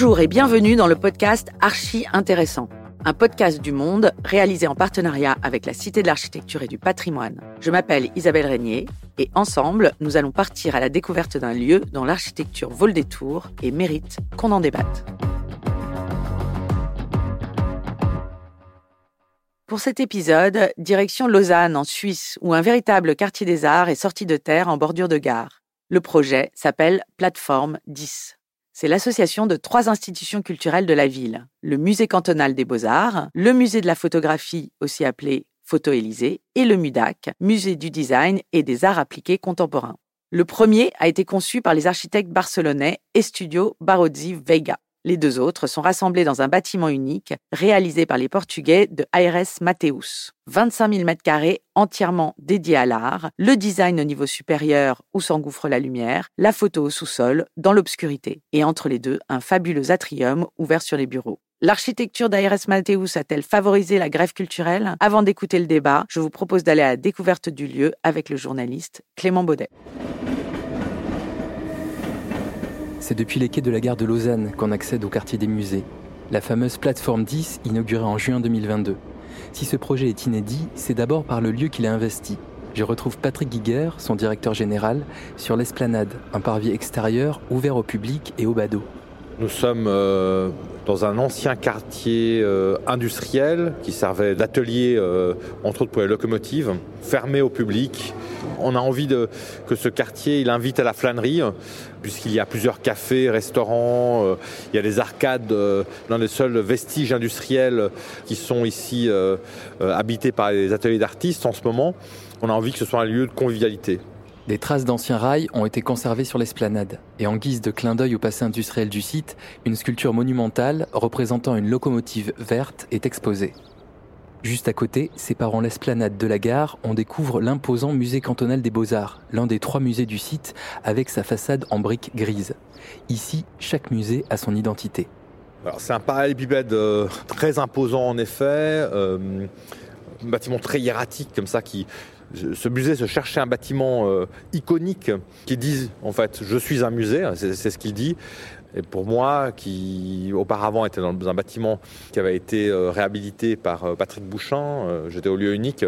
Bonjour et bienvenue dans le podcast Archi Intéressant, un podcast du Monde réalisé en partenariat avec la Cité de l'Architecture et du Patrimoine. Je m'appelle Isabelle Régnier et ensemble, nous allons partir à la découverte d'un lieu dont l'architecture vole des tours et mérite qu'on en débatte. Pour cet épisode, direction Lausanne en Suisse, où un véritable quartier des arts est sorti de terre en bordure de gare. Le projet s'appelle Plateforme 10. C'est l'association de trois institutions culturelles de la ville. Le Musée cantonal des beaux-arts, le Musée de la photographie, aussi appelé Photo Élysée, et le MUDAC, Musée du design et des arts appliqués contemporains. Le premier a été conçu par les architectes barcelonais Estudio Barozzi Veiga. Les deux autres sont rassemblés dans un bâtiment unique réalisé par les Portugais de Aires Mateus. 25 000 m2 entièrement dédiés à l'art, le design au niveau supérieur où s'engouffre la lumière, la photo au sous-sol, dans l'obscurité. Et entre les deux, un fabuleux atrium ouvert sur les bureaux. L'architecture d'Aires Mateus a-t-elle favorisé la grève culturelle? Avant d'écouter le débat, je vous propose d'aller à la découverte du lieu avec le journaliste Clément Baudet. C'est depuis les quais de la gare de Lausanne qu'on accède au quartier des musées, la fameuse plateforme 10 inaugurée en juin 2022. Si ce projet est inédit, c'est d'abord par le lieu qu'il a investi. Je retrouve Patrick Guiguer, son directeur général, sur l'esplanade, un parvis extérieur ouvert au public et au badaud. Nous sommes euh, dans un ancien quartier euh, industriel qui servait d'atelier, euh, entre autres pour les locomotives, fermé au public. On a envie que ce quartier il invite à la flânerie, puisqu'il y a plusieurs cafés, restaurants, il y a des arcades, l'un des seuls vestiges industriels qui sont ici habités par les ateliers d'artistes en ce moment. On a envie que ce soit un lieu de convivialité. Des traces d'anciens rails ont été conservées sur l'esplanade, et en guise de clin d'œil au passé industriel du site, une sculpture monumentale représentant une locomotive verte est exposée. Juste à côté, séparant l'esplanade de la gare, on découvre l'imposant musée cantonal des beaux-arts, l'un des trois musées du site, avec sa façade en briques grises. Ici, chaque musée a son identité. C'est un parallélépipède euh, très imposant en effet, euh, un bâtiment très hiératique comme ça qui ce musée se cherchait un bâtiment euh, iconique qui dise en fait je suis un musée, c'est ce qu'il dit. Et pour moi, qui auparavant était dans un bâtiment qui avait été euh, réhabilité par euh, Patrick Bouchin, j'étais au lieu unique.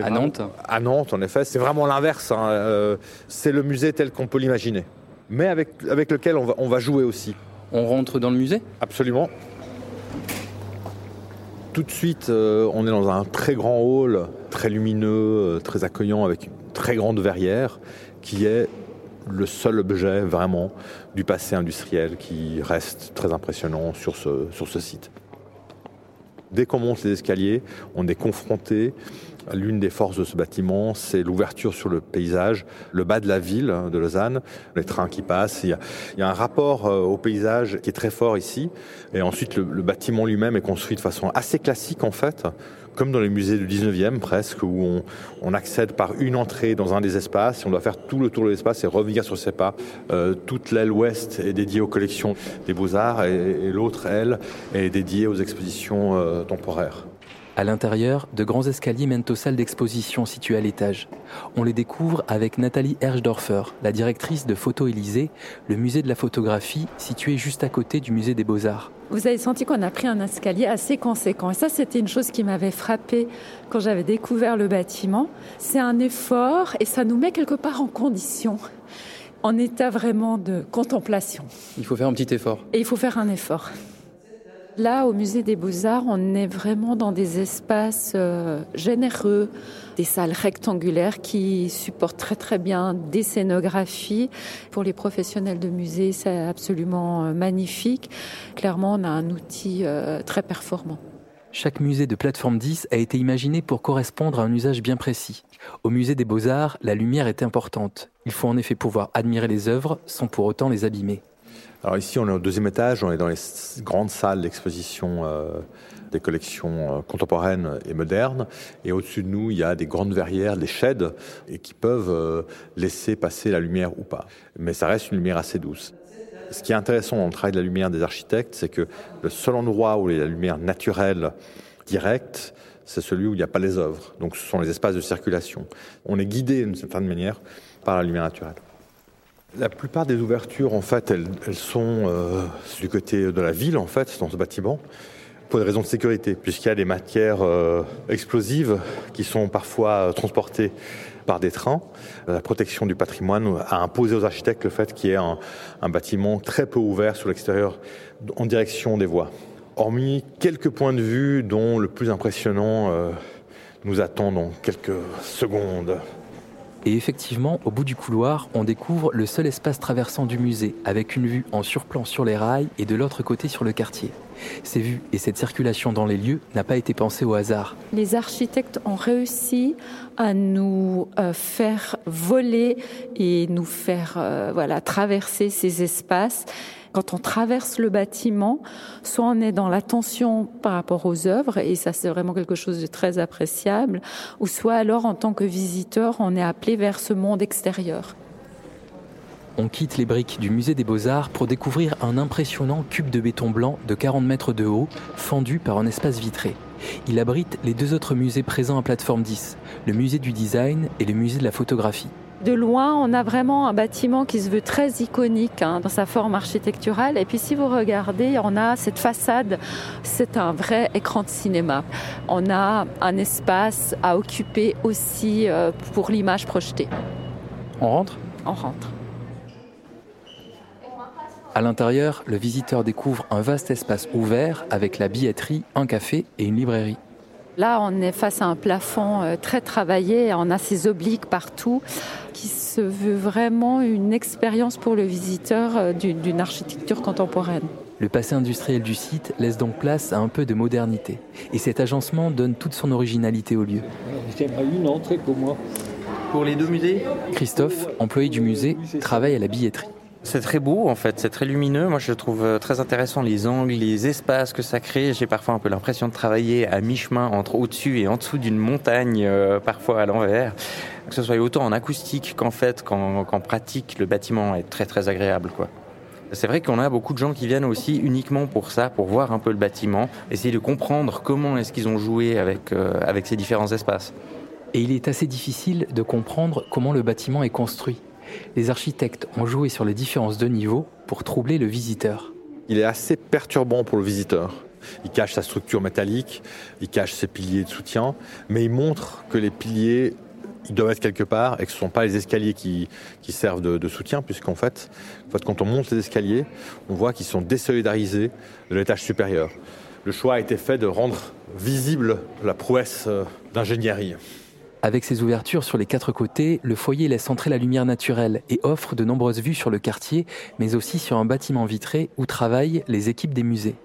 À Nantes À Nantes, en effet. C'est vraiment l'inverse. Hein. c'est le musée tel qu'on peut l'imaginer. Mais avec, avec lequel on va, on va jouer aussi. On rentre dans le musée? Absolument. Tout de suite, on est dans un très grand hall très lumineux, euh, très accueillant, avec une très grande verrière, qui est le seul objet vraiment du passé industriel qui reste très impressionnant sur ce site. Dès qu'on monte les escaliers, on est confronté à l'une des forces de ce bâtiment, c'est l'ouverture sur le paysage, le bas de la ville hein, de Lausanne, les trains qui passent. Il y a, un rapport euh, au paysage qui est très fort ici. Et ensuite, le bâtiment lui-même est construit de façon assez classique en fait comme dans les musées du 19e presque, où on, accède par une entrée dans un des espaces, et on doit faire tout le tour de l'espace et revenir sur ses pas. Euh, toute l'aile ouest est dédiée aux collections des beaux-arts et, l'autre aile est dédiée aux expositions euh, temporaires. À l'intérieur, de grands escaliers mènent aux salles d'exposition situées à l'étage. On les découvre avec Nathalie Herschdorfer, la directrice de Photo Élysée, le musée de la photographie situé juste à côté du musée des Beaux-Arts. Vous avez senti qu'on a pris un escalier assez conséquent. Et ça, c'était une chose qui m'avait frappé quand j'avais découvert le bâtiment. C'est un effort et ça nous met quelque part en condition en état vraiment de contemplation. Il faut faire un petit effort. Et il faut faire un effort. Là, au musée des beaux-arts, on est vraiment dans des espaces euh, généreux, des salles rectangulaires qui supportent très très bien des scénographies. Pour les professionnels de musée, c'est absolument euh, magnifique. Clairement, on a un outil euh, très performant. Chaque musée de plateforme 10 a été imaginé pour correspondre à un usage bien précis. Au musée des beaux-arts, la lumière est importante. Il faut en effet pouvoir admirer les œuvres sans pour autant les abîmer. Alors ici, on est au deuxième étage, on est dans les grandes salles d'exposition euh, des collections euh, contemporaines et modernes. Et au-dessus de nous, il y a des grandes verrières, des sheds, et qui peuvent euh, laisser passer la lumière ou pas. Mais ça reste une lumière assez douce. Ce qui est intéressant dans le travail de la lumière des architectes, c'est que le seul endroit où il y a la lumière naturelle directe, c'est celui où il n'y a pas les œuvres. Donc ce sont les espaces de circulation. On est guidé d'une certaine manière par la lumière naturelle. La plupart des ouvertures, en fait, elles, sont euh, du côté de la ville, en fait, dans ce bâtiment, pour des raisons de sécurité, puisqu'il y a des matières euh, explosives qui sont parfois transportées par des trains. La protection du patrimoine a imposé aux architectes le fait qu'il y ait un, bâtiment très peu ouvert sur l'extérieur en direction des voies. Hormis quelques points de vue dont le plus impressionnant euh, nous attend dans quelques secondes. Et effectivement, au bout du couloir, on découvre le seul espace traversant du musée, avec une vue en surplomb sur les rails et de l'autre côté sur le quartier. Ces vues et cette circulation dans les lieux n'a pas été pensée au hasard. Les architectes ont réussi à nous euh, faire voler et nous faire euh, traverser ces espaces quand on traverse le bâtiment, soit on est dans l'attention par rapport aux œuvres, et ça c'est vraiment quelque chose de très appréciable, ou soit alors en tant que visiteur, on est appelé vers ce monde extérieur. On quitte les briques du musée des beaux-arts pour découvrir un impressionnant cube de béton blanc de 40 mètres de haut, fendu par un espace vitré. Il abrite les deux autres musées présents à plateforme 10, le musée du design et le musée de la photographie. De loin, on a vraiment un bâtiment qui se veut très iconique hein, dans sa forme architecturale. Et puis si vous regardez, on a cette façade, c'est un vrai écran de cinéma. On a un espace à occuper aussi euh, pour l'image projetée. On rentre? On rentre. À l'intérieur, le visiteur découvre un vaste espace ouvert avec la billetterie, un café et une librairie. Là, on est face à un plafond euh, très travaillé, on a ces obliques partout qui se veut vraiment une expérience pour le visiteur euh, d'une architecture contemporaine. Le passé industriel du site laisse donc place à un peu de modernité. Et cet agencement donne toute son originalité au lieu. J'aimerais une entrée pour moi. Pour les deux musées? Christophe, employé du musée, travaille à la billetterie. C'est très beau en fait, c'est très lumineux. Moi je trouve euh, très intéressant les angles, les espaces que ça crée. J'ai parfois un peu l'impression de travailler à mi-chemin entre au-dessus et en dessous d'une montagne, euh, parfois à l'envers. Que ce soit autant en acoustique qu'en fait, qu'en pratique, le bâtiment est très très agréable quoi. C'est vrai qu'on a beaucoup de gens qui viennent aussi uniquement pour ça, pour voir un peu le bâtiment, essayer de comprendre comment est-ce qu'ils ont joué avec, euh, avec ces différents espaces. Et il est assez difficile de comprendre comment le bâtiment est construit les architectes ont joué sur les différences de niveau pour troubler le visiteur. Il est assez perturbant pour le visiteur. Il cache sa structure métallique, il cache ses piliers de soutien, mais il montre que les piliers doivent être quelque part et que ce ne sont pas les escaliers qui, servent de, soutien, puisqu'en fait, fait, quand on monte les escaliers, on voit qu'ils sont désolidarisés de l'étage supérieur. Le choix a été fait de rendre visible la prouesse euh, d'ingénierie. Avec ses ouvertures sur les quatre côtés, le foyer laisse entrer la lumière naturelle et offre de nombreuses vues sur le quartier, mais aussi sur un bâtiment vitré où travaillent les équipes des musées.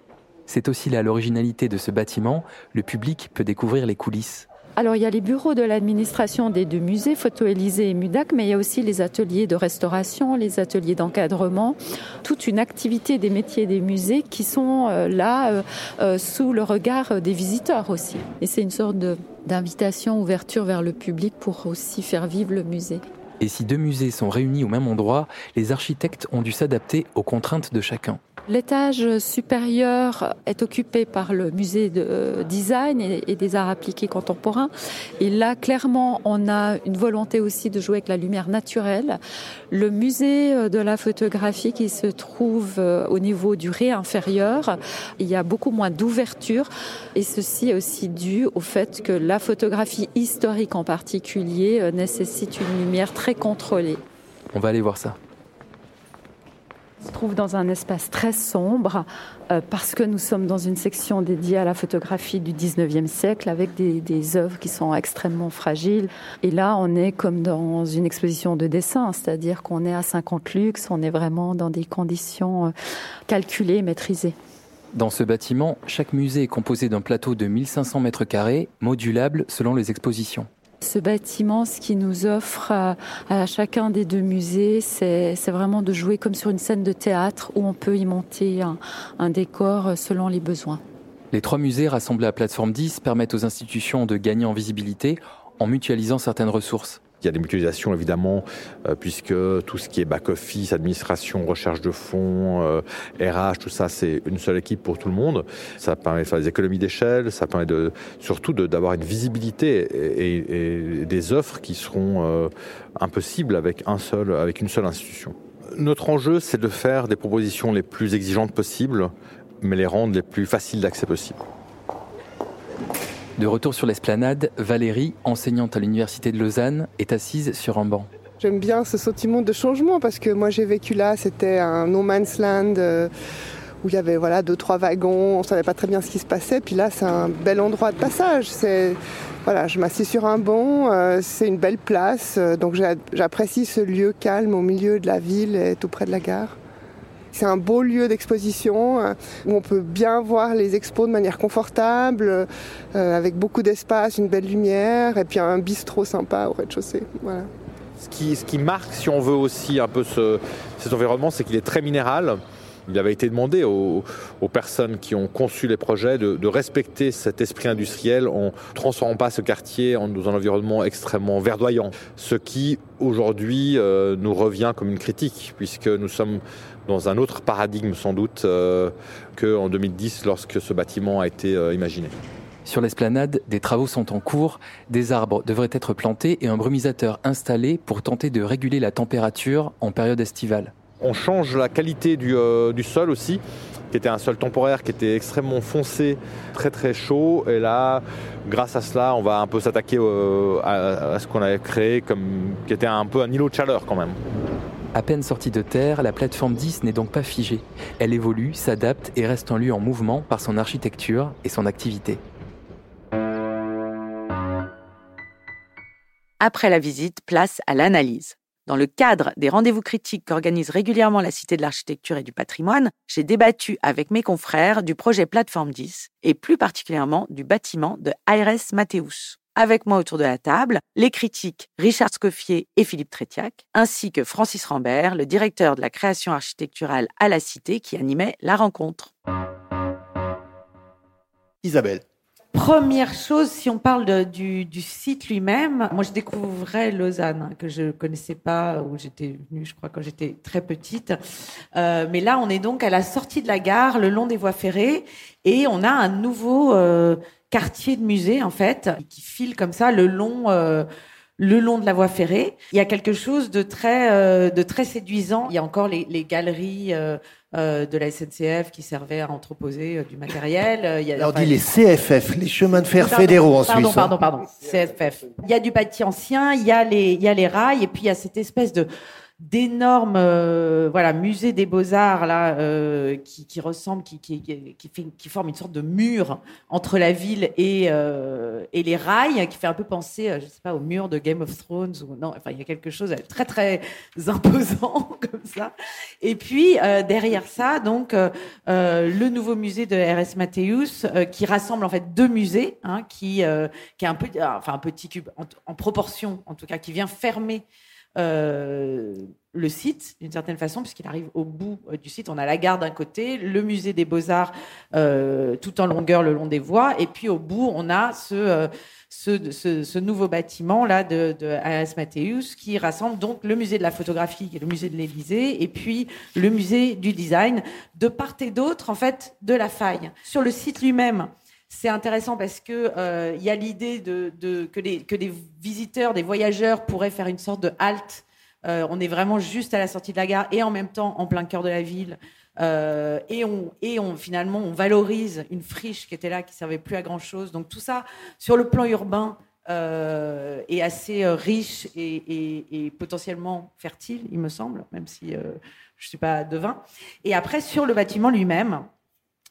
C'est aussi là l'originalité de ce bâtiment, le public peut découvrir les coulisses. Alors il y a les bureaux de l'administration des deux musées, Photo Élysée et Mudac, mais il y a aussi les ateliers de restauration, les ateliers d'encadrement, toute une activité des métiers des musées qui sont euh, là euh, euh, sous le regard des visiteurs aussi. Et c'est une sorte d'invitation, ouverture vers le public pour aussi faire vivre le musée. Et si deux musées sont réunis au même endroit, les architectes ont dû s'adapter aux contraintes de chacun. L'étage supérieur est occupé par le musée de euh, design et des arts appliqués contemporains. Et là, clairement, on a une volonté aussi de jouer avec la lumière naturelle. Le musée euh, de la photographie qui se trouve euh, au niveau du ré inférieur, il y a beaucoup moins d'ouverture. Et ceci est aussi dû au fait que la photographie historique en particulier nécessite une lumière très contrôlée. On va aller voir ça se trouve dans un espace très sombre euh, parce que nous sommes dans une section dédiée à la photographie du 19e siècle avec des, des, œuvres qui sont extrêmement fragiles. Et là, on est comme dans une exposition de dessin, c'est-à-dire qu'on est à 50 luxe, on est vraiment dans des conditions euh, calculées, maîtrisées. Dans ce bâtiment, chaque musée est composé d'un plateau de 1500 mètres carrés, modulable selon les expositions. Ce bâtiment, ce qui nous offre à, chacun des deux musées, c'est vraiment de jouer comme sur une scène de théâtre où on peut y monter un décor selon les besoins. Les trois musées rassemblés à plateforme 10 permettent aux institutions de gagner en visibilité en mutualisant certaines ressources. Il y a des mutualisations évidemment, euh, puisque tout ce qui est back-office, administration, recherche de fonds, RH, euh, tout ça, c'est une seule équipe pour tout le monde. Ça permet de faire des économies d'échelle, ça permet surtout d'avoir une visibilité et, des offres qui seront euh, impossibles avec, un seul, avec une seule institution. Notre enjeu, c'est de faire des propositions les plus exigeantes possibles, mais les rendre les plus faciles d'accès possible. De retour sur l'esplanade, Valérie, enseignante à l'Université de Lausanne, est assise sur un banc. J'aime bien ce sentiment de changement parce que moi j'ai vécu là, c'était un no man's land euh, où il y avait voilà deux trois wagons, on savait pas très bien ce qui se passait. Puis là c'est un bel endroit de passage. Voilà, je m'assieds sur un banc, euh, c'est une belle place, euh, donc j'apprécie ce lieu calme au milieu de la ville et tout près de la gare. C'est un beau lieu d'exposition où on peut bien voir les expos de manière confortable, avec beaucoup d'espace, une belle lumière et puis un bistrot sympa au rez-de-chaussée. Voilà. Ce qui, marque, si on veut aussi un peu ce, cet environnement, c'est qu'il est très minéral. Il avait été demandé aux, personnes qui ont conçu les projets de, respecter cet esprit industriel en transformant pas ce quartier en, dans un environnement extrêmement verdoyant. Ce qui, aujourd'hui, euh, nous revient comme une critique, puisque nous sommes dans un autre paradigme sans doute euh, qu'en 2010 lorsque ce bâtiment a été euh, imaginé. Sur l'esplanade, des travaux sont en cours, des arbres devraient être plantés et un brumisateur installé pour tenter de réguler la température en période estivale. On change la qualité du, euh, du sol aussi, qui était un sol temporaire qui était extrêmement foncé, très très chaud. Et là, grâce à cela, on va un peu s'attaquer euh, à, à, ce qu'on avait créé, comme, qui était un peu un îlot de chaleur quand même. À peine sortie de terre, la plateforme 10 n'est donc pas figée. Elle évolue, s'adapte et reste un lieu en mouvement par son architecture et son activité. Après la visite, place à l'analyse. Dans le cadre des rendez-vous critiques qu'organise régulièrement la Cité de l'Architecture et du Patrimoine, j'ai débattu avec mes confrères du projet Plateforme 10 et plus particulièrement du bâtiment de Aires Mathéus. Avec moi autour de la table, les critiques Richard Scoffier et Philippe Trétiac, ainsi que Francis Rambert, le directeur de la création architecturale à la Cité qui animait la rencontre. Isabelle. Première chose, si on parle du, du, site lui-même, moi je découvrais Lausanne, hein, que je connaissais pas, où j'étais venue, je crois, quand j'étais très petite. Euh, mais là, on est donc à la sortie de la gare, le long des voies ferrées, et on a un nouveau euh, quartier de musée, en fait, qui file comme ça le long... Euh, le long de la voie ferrée. Il y a quelque chose de très, euh, de très séduisant. Il y a encore les, les galeries euh, euh, de la SNCF qui servaient à entreposer du matériel. Il y a, Alors, on dit les CFF, les chemins de fer pardon, fédéraux en pardon, Suisse. Pardon, pardon, pardon, CFF. Il y a du bâti ancien, il y a les, il y a les rails, et puis il y a cette espèce de d'énormes euh, voilà musée des beaux arts là euh, qui, qui ressemble qui qui qui, qui forme une sorte de mur entre la ville et euh, et les rails qui fait un peu penser je sais pas au mur de Game of Thrones ou non enfin il y a quelque chose de très très imposant comme ça. Et puis derrière ça donc le nouveau musée de RS Mathéus qui rassemble en fait deux musées hein, qui qui est un peu enfin un petit cube en, proportion en tout cas qui vient fermer euh, le site d'une certaine façon, puisqu'il arrive au bout euh, du site. On a la gare d'un côté, le musée des beaux-arts euh, tout en longueur le long des voies, et puis au bout, on a ce, euh, nouveau bâtiment là de, de A.S. Qui rassemble donc le musée de la photographie, qui est le musée de l'Élysée, et puis le musée du design, de part et d'autre en fait de la faille. Sur le site lui-même, c'est intéressant parce que euh, y a l'idée de, de, que, les, que des visiteurs, des voyageurs pourraient faire une sorte de halte. Euh, on est vraiment juste à la sortie de la gare et en même temps en plein cœur de la ville. Euh, et on, et on finalement on valorise une friche qui était là, qui servait plus à grand chose. Donc tout ça sur le plan urbain euh, est assez riche et, et, et, potentiellement fertile, il me semble, même si je suis pas devin. Et après sur le bâtiment lui-même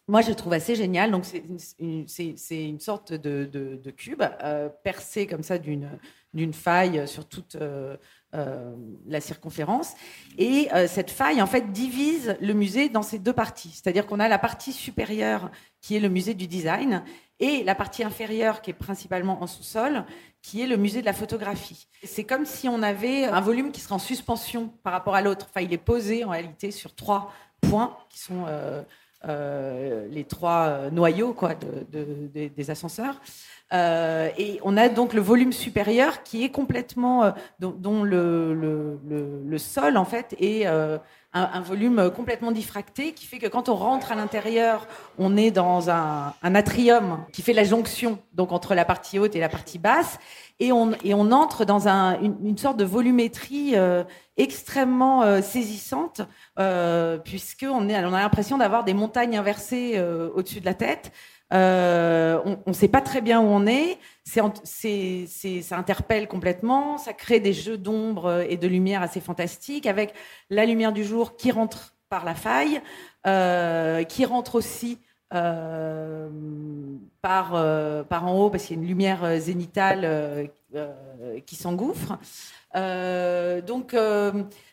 moi, je trouve assez génial. Donc, c'est une, sorte de, cube euh, percé comme ça d'une faille sur toute euh, euh, la circonférence. Et euh, cette faille, en fait, divise le musée dans ces deux parties. C'est-à-dire qu'on a la partie supérieure qui est le musée du design et la partie inférieure qui est principalement en sous-sol qui est le musée de la photographie. C'est comme si on avait un volume qui serait en suspension par rapport à l'autre. Enfin, il est posé en réalité sur trois points qui sont les trois noyaux quoi, de, de, de, des ascenseurs. Euh, et on a donc le volume supérieur qui est complètement, euh, dont, dont le, le, le, le, sol en fait est euh, un, un, volume complètement diffracté, qui fait que quand on rentre à l'intérieur, on est dans un, un, atrium qui fait la jonction donc entre la partie haute et la partie basse, et on, et on entre dans un, une, sorte de volumétrie euh, extrêmement euh, saisissante, euh, puisqu'on on a l'impression d'avoir des montagnes inversées euh, au-dessus de la tête. Euh, on ne sait pas très bien où on est. C'est, c'est, c'est, ça interpelle complètement. Ça crée des jeux d'ombre et de lumière assez fantastiques, avec la lumière du jour qui rentre par la faille, euh, qui rentre aussi euh, par, par en haut, parce qu'il y a une lumière zénitale qui s'engouffre. donc,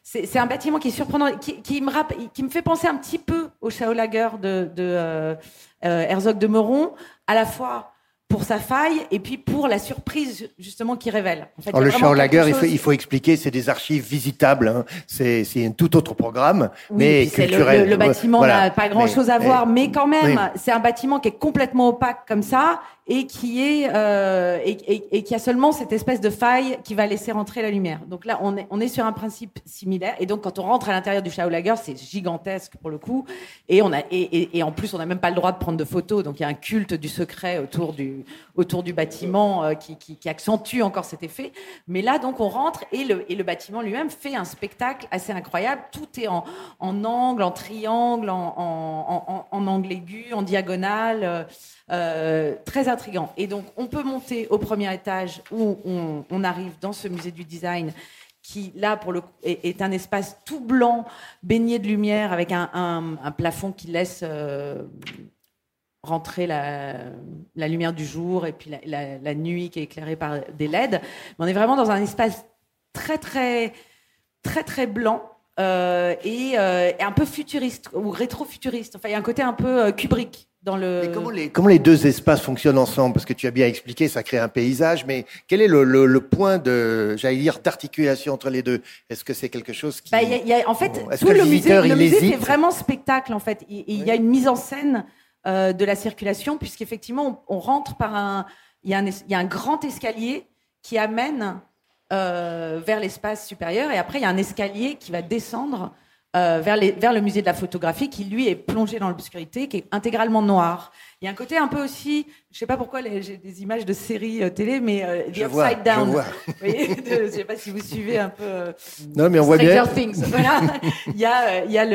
c'est un bâtiment qui est surprenant, qui, qui, me qui me fait penser un petit peu au Lager de, de Herzog de Meuron, à la fois pour sa faille et puis pour la surprise justement qui révèle. En fait, Alors, le Schaulager, chose... il, faut, il faut expliquer, c'est des archives visitables. Hein. C'est un tout autre programme, oui, mais culturel. Le, le, le bâtiment n'a pas grand-chose à voir, mais quand même, oui. c'est un bâtiment qui est complètement opaque comme ça et qui est euh, et, et, et, qui a seulement cette espèce de faille qui va laisser rentrer la lumière. Donc là, on est on est sur un principe similaire. Et donc quand on rentre à l'intérieur du Schaulager, c'est gigantesque pour le coup. Et on a et, et, en plus on n'a même pas le droit de prendre de photos. Donc il y a un culte du secret autour du autour du bâtiment euh, qui, qui, qui, accentue encore cet effet. Mais là donc on rentre et le et le bâtiment lui-même fait un spectacle assez incroyable. Tout est en en angle, en triangle, en en, en, angle aigu, en diagonale. Euh, euh, très intrigant. Et donc, on peut monter au premier étage où on, arrive dans ce musée du design qui, là, pour le coup, est, un espace tout blanc, baigné de lumière, avec un, plafond qui laisse euh, rentrer la, lumière du jour et puis la, nuit qui est éclairée par des LED. On est vraiment dans un espace très, très, très, très blanc. Euh, et, euh, et, un peu futuriste ou rétro-futuriste. Enfin, il y a un côté un peu Kubrick dans le... Mais comment, les, comment les deux espaces fonctionnent ensemble? Parce que tu as bien expliqué, ça crée un paysage, mais quel est le, le, le point de, j'allais dire, d'articulation entre les deux? Est-ce que c'est quelque chose qui... Bah, y a, y a, en fait, bon, tout le, le musée, le musée vraiment spectacle, en fait. Il, il oui. y a une mise en scène euh, de la circulation, puisqu'effectivement, on, on rentre par un... Il y, a un, il y a un grand escalier qui amène euh, vers l'espace supérieur, et après, il y a un escalier qui va descendre euh, vers, les, vers, le musée de la photographie qui lui est plongé dans l'obscurité, qui est intégralement noir. Il y a un côté un peu aussi, je sais pas pourquoi j'ai des images de séries euh, télé, mais euh, The je Upside vois, Down. Je, vois. de, je sais pas si vous suivez un peu. Euh, non, mais on voit bien. Things. Voilà. il y a, il y a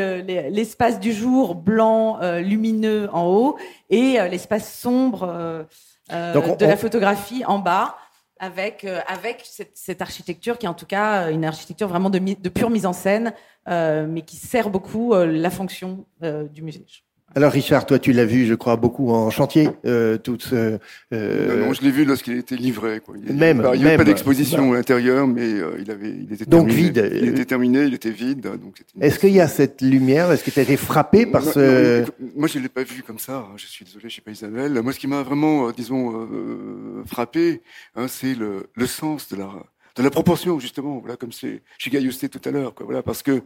l'espace le, du jour blanc, lumineux en haut, et l'espace sombre Donc on, de la photographie en bas avec, euh, cette, architecture qui est en tout cas une architecture vraiment de, de pure mise en scène, euh, mais qui sert beaucoup euh, la fonction euh, du musée. Alors Richard, toi tu l'as vu, je crois, beaucoup en chantier. Euh, toute, euh, non, non, je l'ai vu lorsqu'il était livré. Quoi. Il, n'y avait pas d'exposition bah. à l'intérieur, mais euh, il avait, il était donc terminé. vide. Il était terminé, il était vide. Donc Est-ce qu'il y a cette lumière? Est-ce que tu as été frappé par non, ce Moi, je l'ai pas vu comme ça. Hein. Je suis désolé, je sais pas Isabelle. Moi, ce qui m'a vraiment, euh, disons, frappé, hein, c'est le, le sens de la de la proportion justement voilà comme c'est chez tout à l'heure voilà parce que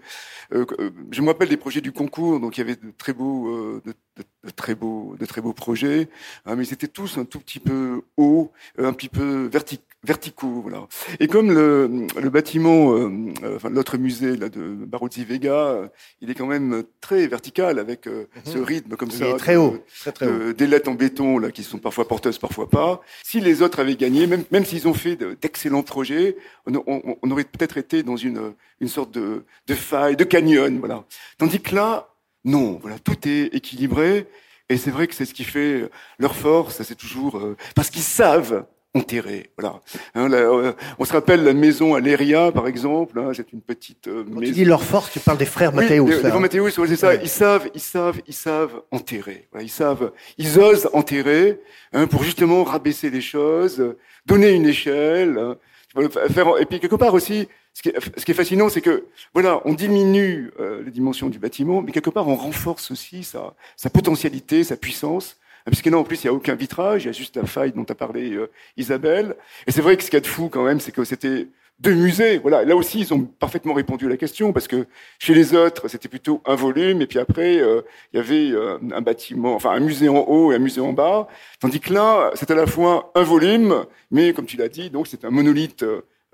euh, je me rappelle des projets du concours donc il y avait de très beaux euh, de, de, de, très beaux de très beaux projets hein, mais ils étaient tous un tout petit peu hauts un petit peu vertic verticaux voilà et comme le, le bâtiment euh, enfin l'autre musée là de Barozzi Vega il est quand même très vertical avec mm -hmm. ce rythme comme il ça est très haut très, très haut. des lettres en béton là qui sont parfois porteuses parfois pas si les autres avaient gagné même même s'ils ont fait d'excellents projets on, on, on aurait peut-être été dans une, une sorte de, de faille, de canyon, voilà. Tandis que là, non, voilà, tout est équilibré, et c'est vrai que c'est ce qui fait leur force, c'est toujours euh, parce qu'ils savent enterrer, voilà. Hein, là, euh, on se rappelle la maison à Léria, par exemple, hein, c'est une petite euh, Quand maison. tu dis leur force, tu parles des frères Mathéus. Oui, les, les frères Mathéus, c'est ça. Ils savent, ils savent, ils savent enterrer. Voilà, ils savent, ils osent enterrer hein, pour justement rabaisser les choses, donner une échelle. Hein, Faire, et puis quelque part aussi, ce qui est, ce qui est fascinant, c'est que voilà, on diminue euh, les dimensions du bâtiment, mais quelque part on renforce aussi sa, sa potentialité, sa puissance. Puisque là, en plus, il n'y a aucun vitrage, il y a juste la faille dont a parlé euh, Isabelle. Et c'est vrai que ce qu'il y a de fou quand même, c'est que c'était de musées. Voilà, là aussi, ils ont parfaitement répondu à la question parce que chez les autres, c'était plutôt un volume et puis après, euh, il y avait euh, un bâtiment, enfin un musée en haut et un musée en bas. Tandis que là, c'est à la fois un volume, mais comme tu l'as dit, donc c'est un monolithe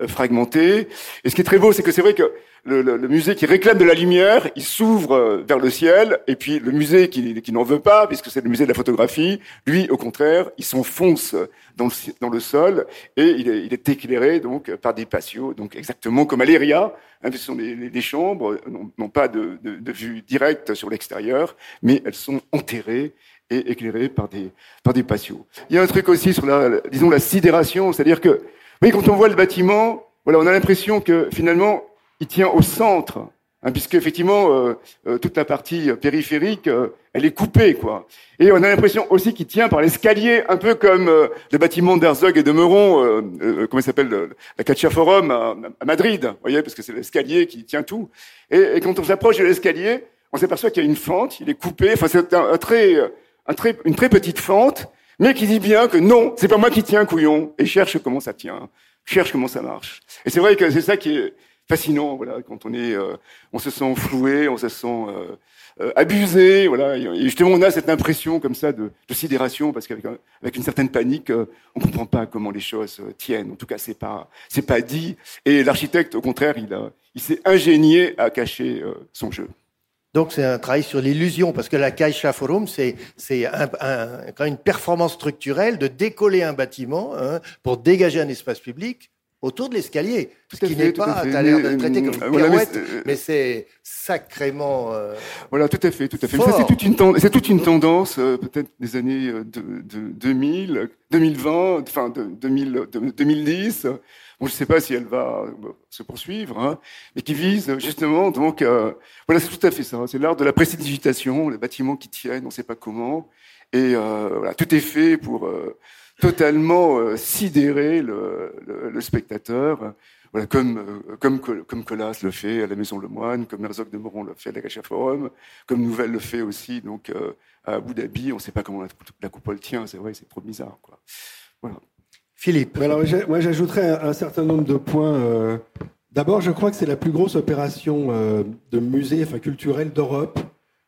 euh, fragmenté. Et ce qui est très beau, c'est que c'est vrai que le, le, le, musée qui réclame de la lumière, il s'ouvre euh, vers le ciel, et puis le musée qui, qui n'en veut pas, puisque c'est le musée de la photographie, lui, au contraire, il s'enfonce dans le, dans le sol, et il est, il est, éclairé donc par des patios, donc exactement comme à l'ERIA, hein, ce sont des, des chambres, n'ont pas de, de, de, vue directe sur l'extérieur, mais elles sont enterrées et éclairées par des, par des patios. Il y a un truc aussi sur la, disons, la sidération, c'est-à-dire que, oui, quand on voit le bâtiment, voilà, on a l'impression que finalement, il tient au centre, hein, puisque effectivement euh, euh, toute la partie périphérique, euh, elle est coupée, quoi. Et on a l'impression aussi qu'il tient par l'escalier, un peu comme euh, le bâtiment d'Herzog et de Meuron, comment il s'appelle, la Caccia Forum à, Madrid, vous voyez, parce que c'est l'escalier qui tient tout. Et, et quand on s'approche de l'escalier, on s'aperçoit qu'il y a une fente, il est coupé. Enfin, c'est un, un, très, un très, une très petite fente, mais qui dit bien que non, c'est pas moi qui tiens, couillon, et cherche comment ça tient, cherche comment ça marche. Et c'est vrai que c'est ça qui est fascinant, voilà, quand on est, euh, on se sent floué, on se sent euh, euh, abusé, voilà, et justement on a cette impression comme ça de, de sidération parce qu'avec avec une certaine panique, euh, on comprend pas comment les choses tiennent. En tout cas, c'est pas, c'est pas dit. Et l'architecte, au contraire, il a, il s'est ingénié à cacher son jeu. Donc c'est un travail sur l'illusion, parce que la Caixa Forum, c'est un, un, une performance structurelle de décoller un bâtiment hein, pour dégager un espace public autour de l'escalier, ce qui n'est pas, tu as l'air de le traiter comme une voilà, pirouette, mais, c'est sacrément. Euh, voilà, tout à fait, tout à fait. C'est toute une, c'est toute une tendance, euh, peut-être des années de, de 2000, 2020, enfin de, 2000, de, 2010. Je ne sais pas si elle va se poursuivre, hein, mais qui vise justement, donc, euh, voilà, c'est tout à fait ça. C'est l'art de la précipitation, les bâtiments qui tiennent, on ne sait pas comment, et voilà, tout est fait pour totalement euh, sidérer le, le, le, spectateur. Voilà, comme, euh, comme, comme Colas le fait à la Maison Lemoine, comme Herzog de Moron le fait à la Gacha Forum, comme Nouvelle le fait aussi donc, euh, à Abu Dhabi. On ne sait pas comment la, la coupole tient, c'est vrai, c'est trop bizarre. Quoi. Voilà. Philippe. Alors, moi, j'ajouterais un, certain nombre de points. Euh, D'abord, je crois que c'est la plus grosse opération euh, de musée enfin, culturel d'Europe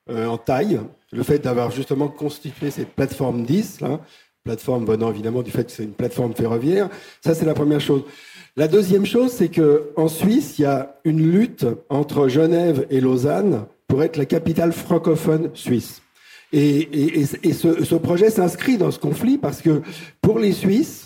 euh, en taille. Le fait d'avoir justement constitué cette plateforme 10, là, plateforme venant évidemment du fait que c'est une plateforme ferroviaire. Ça, c'est la première chose. La deuxième chose, c'est que en Suisse, il y a une lutte entre Genève et Lausanne pour être la capitale francophone suisse. Et, et, et ce, projet s'inscrit dans ce conflit parce que pour les Suisses,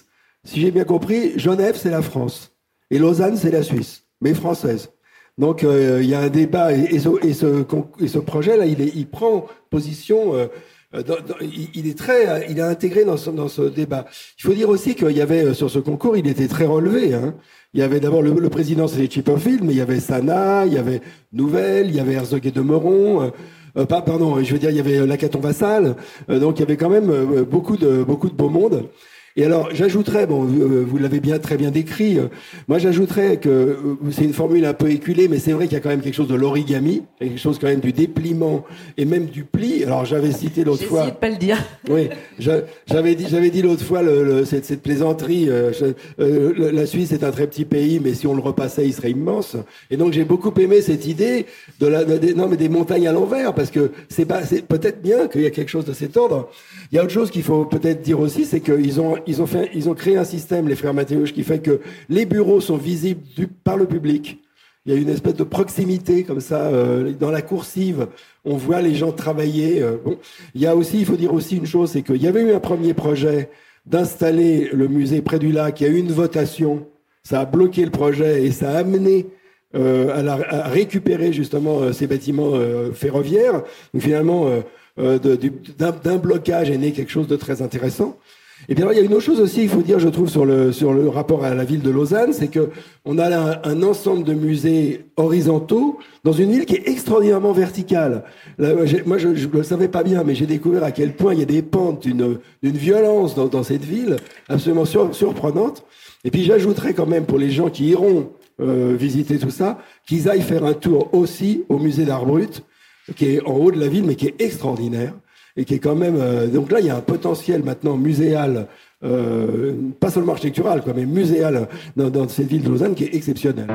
si j'ai bien compris, Genève, c'est la France. Et Lausanne, c'est la Suisse, mais française. Donc euh, il y a un débat et, ce, et ce, ce projet-là, il, prend position euh, euh, il est très, il est intégré dans ce, débat. Il faut dire aussi qu'il y avait sur ce concours, il était très relevé. Hein. Il y avait d'abord le, président, c'était Chipperfield, mais il y avait Sana, il y avait Nouvelle, il y avait Herzog et de Meuron. Pas, pardon, je veux dire, il y avait Lacaton Vassal. Donc il y avait quand même beaucoup de beaucoup de beau monde. Et alors, j'ajouterais, bon, vous l'avez bien très bien décrit. Moi, j'ajouterais que c'est une formule un peu éculée, mais c'est vrai qu'il y a quand même quelque chose de l'origami, quelque chose quand même du dépliement et même du pli. Alors, j'avais cité l'autre fois. Essayé de pas le dire. Oui, j'avais dit, j'avais dit l'autre fois le, le, cette, cette, plaisanterie. Euh, je, euh, la Suisse est un très petit pays, mais si on le repassait, il serait immense. Et donc, j'ai beaucoup aimé cette idée de la, de, non, mais des montagnes à l'envers, parce que c'est pas, c'est peut-être bien qu'il y a quelque chose de cet ordre. Il y a autre chose qu'il faut peut-être dire aussi, c'est qu'ils ont ils ont, créé un système, les frères Mathéouche, qui fait que les bureaux sont visibles par le public. Il y a une espèce de proximité comme ça euh, dans la coursive. On voit les gens travailler. Euh, il y a aussi, il faut dire aussi une chose, c'est qu'il y avait eu un premier projet d'installer le musée près du lac. Il y a eu une votation. Ça a bloqué le projet et ça a amené euh, à, à, récupérer justement ces bâtiments ferroviaires. Donc finalement, d'un blocage est né quelque chose de très intéressant. Et bien alors, il y a une autre chose aussi, il faut dire, je trouve, sur le, sur le rapport à la ville de Lausanne, c'est que on a là un, ensemble de musées horizontaux dans une ville qui est extraordinairement verticale. Là, moi, je ne le savais pas bien, mais j'ai découvert à quel point il y a des pentes d'une violence dans, dans, cette ville absolument sur, surprenante. Et puis j'ajouterais quand même pour les gens qui iront euh, visiter tout ça, qu'ils aillent faire un tour aussi au musée d'art brut, qui est en haut de la ville, mais qui est extraordinaire et qui est quand même. Euh, donc là, il y a un potentiel maintenant muséal pas seulement architecturale, quoi, mais muséale dans, cette ville de Lausanne qui est exceptionnelle.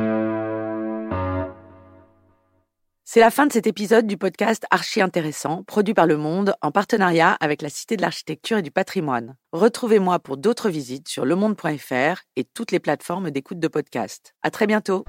C'est la fin de cet épisode du podcast Archi Intéressant, produit par Le Monde en partenariat avec la Cité de l'Architecture et du Patrimoine. Retrouvez-moi pour d'autres visites sur lemonde.fr et toutes les plateformes d'écoute de podcast. À très bientôt!